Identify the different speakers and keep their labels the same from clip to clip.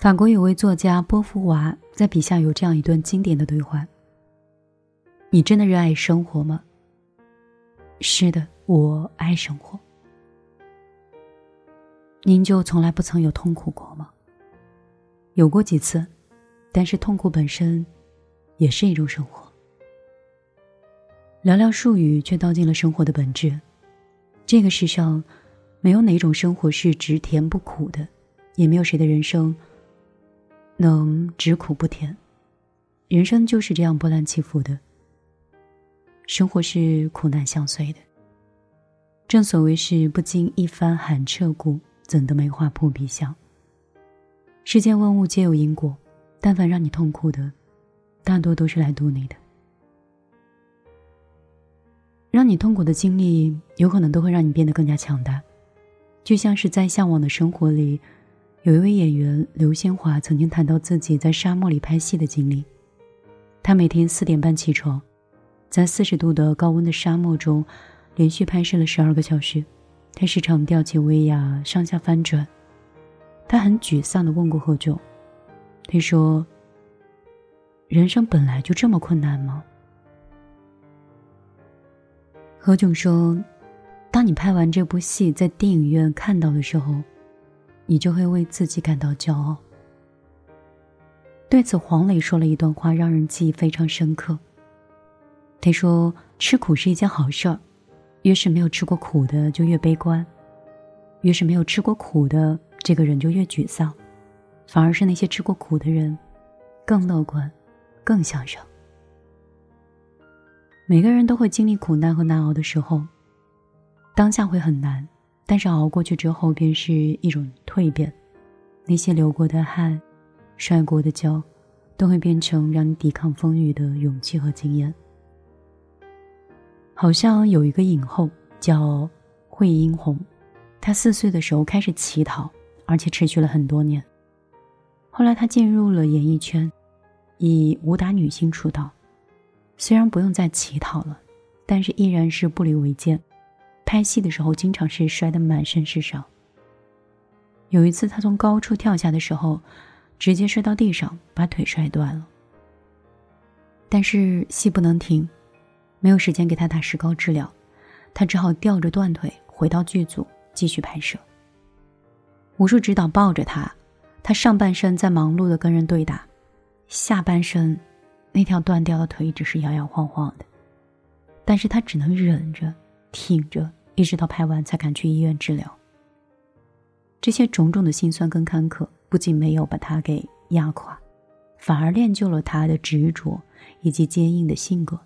Speaker 1: 法国有位作家波伏娃在笔下有这样一段经典的对话：“你真的热爱生活吗？”“是的，我爱生活。”“您就从来不曾有痛苦过吗？”“有过几次，但是痛苦本身也是一种生活。”寥寥数语却道尽了生活的本质。这个世上，没有哪种生活是只甜不苦的，也没有谁的人生。能只苦不甜，人生就是这样波澜起伏的。生活是苦难相随的。正所谓是不经一番寒彻骨，怎得梅花扑鼻香。世间万物皆有因果，但凡让你痛苦的，大多都是来渡你的。让你痛苦的经历，有可能都会让你变得更加强大。就像是在向往的生活里。有一位演员刘仙华曾经谈到自己在沙漠里拍戏的经历。他每天四点半起床，在四十度的高温的沙漠中，连续拍摄了十二个小时。他时常吊起威亚上下翻转。他很沮丧地问过何炅：“他说，人生本来就这么困难吗？”何炅说：“当你拍完这部戏在电影院看到的时候。”你就会为自己感到骄傲。对此，黄磊说了一段话，让人记忆非常深刻。他说：“吃苦是一件好事儿，越是没有吃过苦的，就越悲观；越是没有吃过苦的，这个人就越沮丧。反而是那些吃过苦的人，更乐观，更向上。每个人都会经历苦难和难熬的时候，当下会很难。”但是熬过去之后，便是一种蜕变。那些流过的汗、摔过的跤，都会变成让你抵抗风雨的勇气和经验。好像有一个影后叫惠英红，她四岁的时候开始乞讨，而且持续了很多年。后来她进入了演艺圈，以武打女星出道。虽然不用再乞讨了，但是依然是不离为剑。拍戏的时候，经常是摔得满身是伤。有一次，他从高处跳下的时候，直接摔到地上，把腿摔断了。但是戏不能停，没有时间给他打石膏治疗，他只好吊着断腿回到剧组继续拍摄。武术指导抱着他，他上半身在忙碌的跟人对打，下半身那条断掉的腿只是摇摇晃晃的，但是他只能忍着，挺着。一直到拍完才敢去医院治疗。这些种种的辛酸跟坎坷，不仅没有把他给压垮，反而练就了他的执着以及坚硬的性格。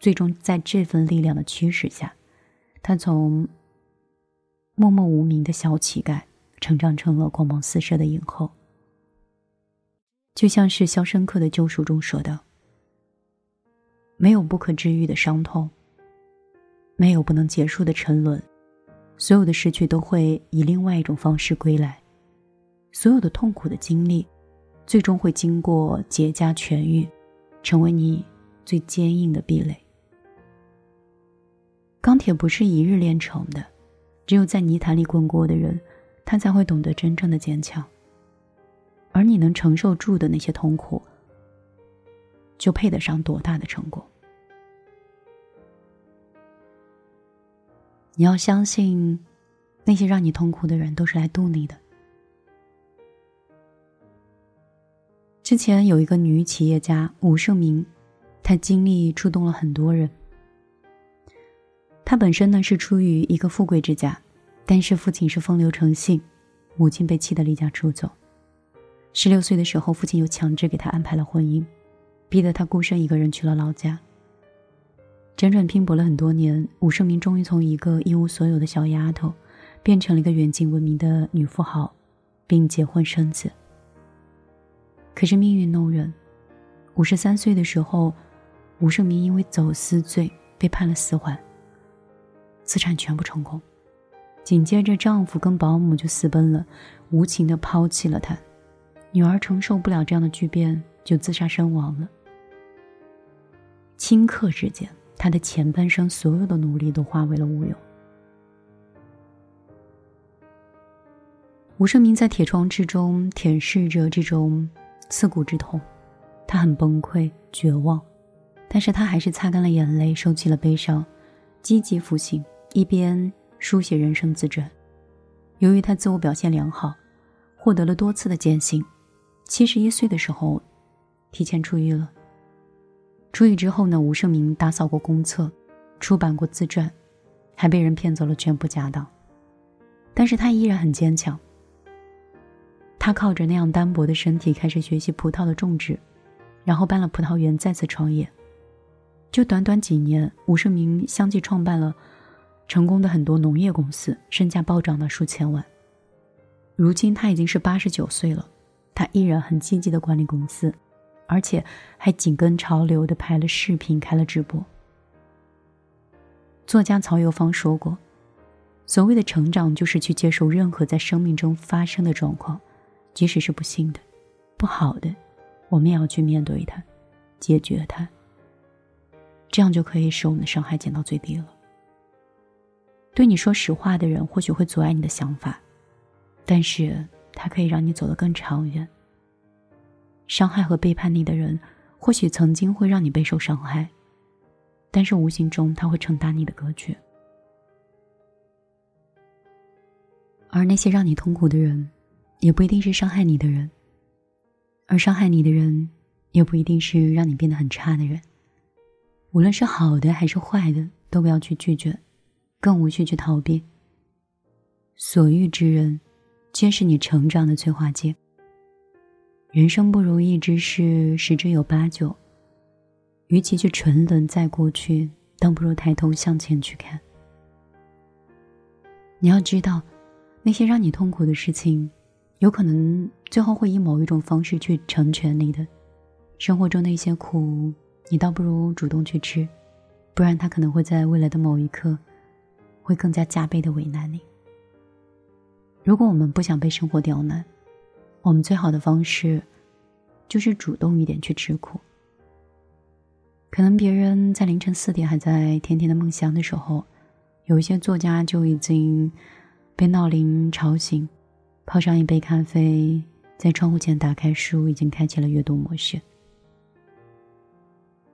Speaker 1: 最终，在这份力量的驱使下，他从默默无名的小乞丐，成长成了光芒四射的影后。就像是《肖申克的救赎》中说的：“没有不可治愈的伤痛。”没有不能结束的沉沦，所有的失去都会以另外一种方式归来，所有的痛苦的经历，最终会经过结痂痊愈，成为你最坚硬的壁垒。钢铁不是一日炼成的，只有在泥潭里滚过的人，他才会懂得真正的坚强。而你能承受住的那些痛苦，就配得上多大的成功。你要相信，那些让你痛苦的人都是来渡你的。之前有一个女企业家吴胜明，她经历触动了很多人。她本身呢是出于一个富贵之家，但是父亲是风流成性，母亲被气得离家出走。十六岁的时候，父亲又强制给她安排了婚姻，逼得她孤身一个人去了老家。辗转拼搏了很多年，武胜明终于从一个一无所有的小丫头，变成了一个远近闻名的女富豪，并结婚生子。可是命运弄人，五十三岁的时候，武胜明因为走私罪被判了死缓，资产全部充公。紧接着，丈夫跟保姆就私奔了，无情的抛弃了她。女儿承受不了这样的巨变，就自杀身亡了。顷刻之间。他的前半生所有的努力都化为了乌有。吴胜明在铁窗之中舔舐着这种刺骨之痛，他很崩溃、绝望，但是他还是擦干了眼泪，收起了悲伤，积极复兴，一边书写人生自传。由于他自我表现良好，获得了多次的减刑，七十一岁的时候，提前出狱了。出狱之后呢，吴胜明打扫过公厕，出版过自传，还被人骗走了全部家当。但是他依然很坚强。他靠着那样单薄的身体开始学习葡萄的种植，然后办了葡萄园，再次创业。就短短几年，吴胜明相继创办了成功的很多农业公司，身价暴涨到数千万。如今他已经是八十九岁了，他依然很积极的管理公司。而且还紧跟潮流的拍了视频，开了直播。作家曹友芳说过：“所谓的成长，就是去接受任何在生命中发生的状况，即使是不幸的、不好的，我们也要去面对它，解决它。这样就可以使我们的伤害减到最低了。对你说实话的人，或许会阻碍你的想法，但是他可以让你走得更长远。”伤害和背叛你的人，或许曾经会让你备受伤害，但是无形中他会承担你的隔绝。而那些让你痛苦的人，也不一定是伤害你的人，而伤害你的人，也不一定是让你变得很差的人。无论是好的还是坏的，都不要去拒绝，更无需去逃避。所遇之人，皆是你成长的催化剂。人生不如意之事十之有八九，与其去沉沦在过去，倒不如抬头向前去看。你要知道，那些让你痛苦的事情，有可能最后会以某一种方式去成全你的。生活中的一些苦，你倒不如主动去吃，不然它可能会在未来的某一刻，会更加加倍的为难你。如果我们不想被生活刁难，我们最好的方式，就是主动一点去吃苦。可能别人在凌晨四点还在甜甜的梦乡的时候，有一些作家就已经被闹铃吵醒，泡上一杯咖啡，在窗户前打开书，已经开启了阅读模式。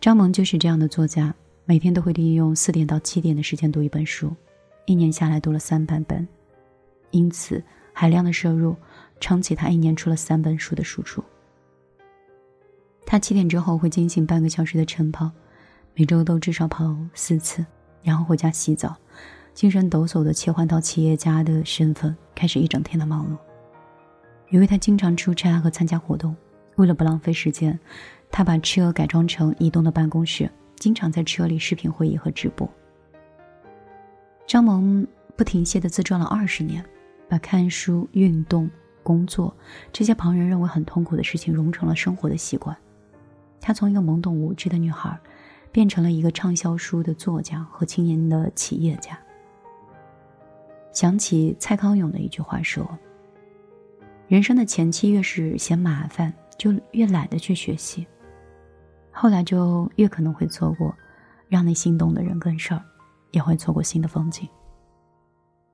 Speaker 1: 张萌就是这样的作家，每天都会利用四点到七点的时间读一本书，一年下来读了三百本，因此海量的摄入。撑起他一年出了三本书的输出。他七点之后会进行半个小时的晨跑，每周都至少跑四次，然后回家洗澡，精神抖擞的切换到企业家的身份，开始一整天的忙碌。由于他经常出差和参加活动，为了不浪费时间，他把车改装成移动的办公室，经常在车里视频会议和直播。张萌不停歇的自传了二十年，把看书、运动。工作这些旁人认为很痛苦的事情融成了生活的习惯。她从一个懵懂无知的女孩，变成了一个畅销书的作家和青年的企业家。想起蔡康永的一句话说：“人生的前期越是嫌麻烦，就越懒得去学习，后来就越可能会错过让你心动的人跟事儿，也会错过新的风景。”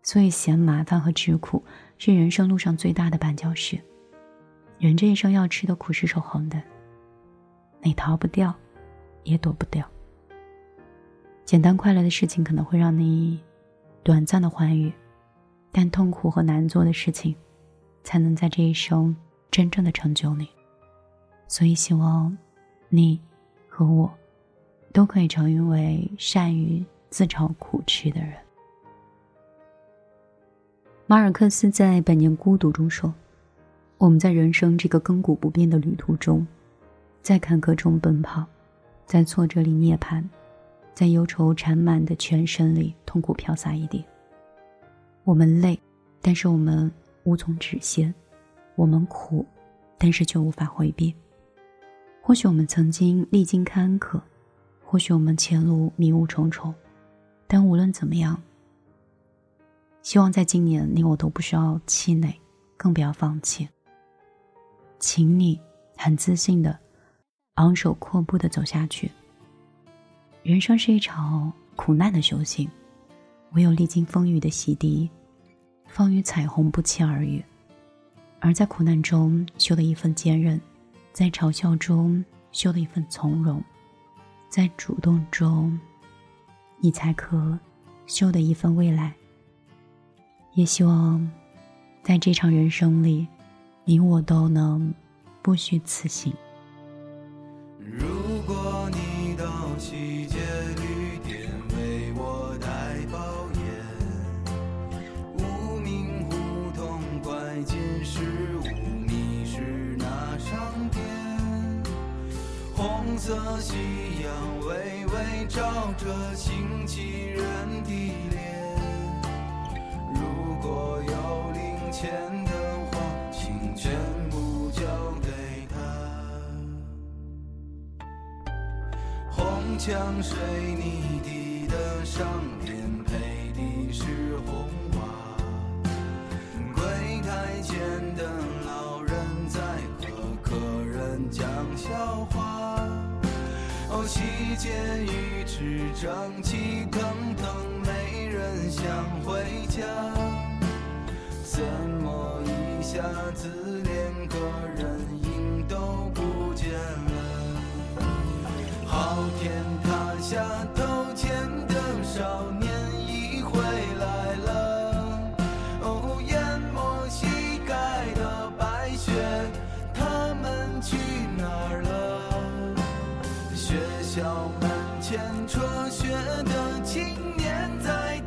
Speaker 1: 所以，嫌麻烦和吃苦是人生路上最大的绊脚石。人这一生要吃的苦是守恒的，你逃不掉，也躲不掉。简单快乐的事情可能会让你短暂的欢愉，但痛苦和难做的事情，才能在这一生真正的成就你。所以，希望你和我都可以成为善于自找苦吃的人。马尔克斯在《百年孤独》中说：“我们在人生这个亘古不变的旅途中，在坎坷中奔跑，在挫折里涅槃，在忧愁缠满的全身里痛苦飘洒一地。我们累，但是我们无从止歇；我们苦，但是却无法回避。或许我们曾经历经坎坷，或许我们前路迷雾重重，但无论怎么样。”希望在今年，你我都不需要气馁，更不要放弃。请你很自信的昂首阔步的走下去。人生是一场苦难的修行，唯有历经风雨的洗涤，方与彩虹不期而遇，而在苦难中修的一份坚韧，在嘲笑中修的一份从容，在主动中，你才可修的一份未来。也希望，在这场人生里，你我都能不虚此行。
Speaker 2: 如果你到西街旅店为我带包烟，无名胡同拐进十五米是那商店，红色夕阳微微照着新奇人的脸。所有零钱的话，请全部交给他。红墙水泥地的商店配的是红瓦，柜台前的老人在和客人讲笑话。哦，细节鱼翅整齐腾腾，没人想回家。怎么一下子连个人影都不见了？好天塔下偷钱的少年已回来了。哦，淹没膝盖的白雪，他们去哪儿了？学校门前辍学的青年在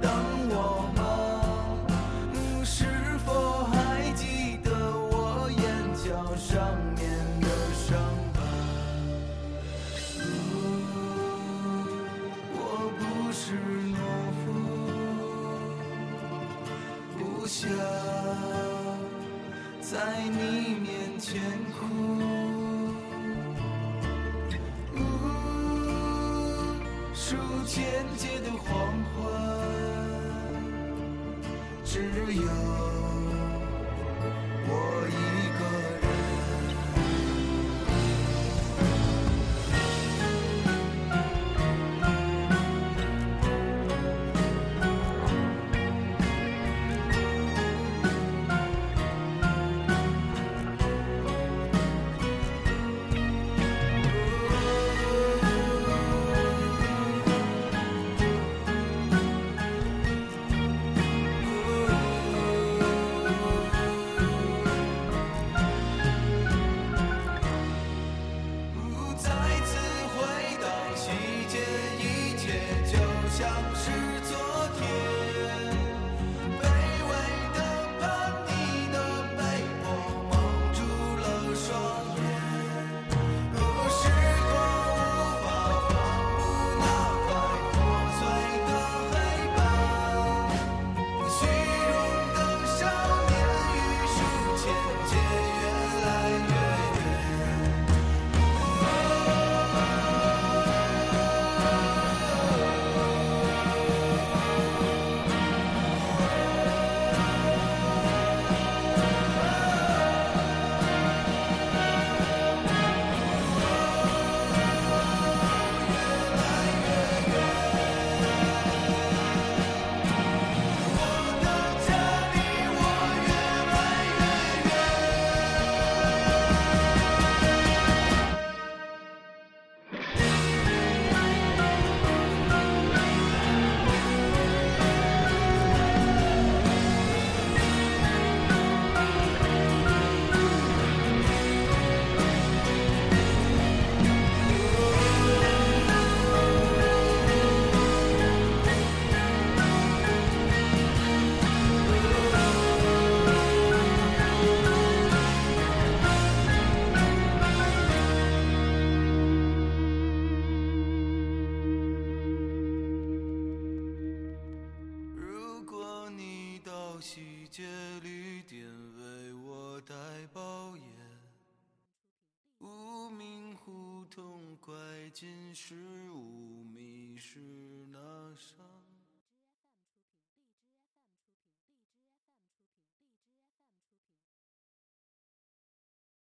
Speaker 2: 你面前哭。数千劫的黄昏，只有 true.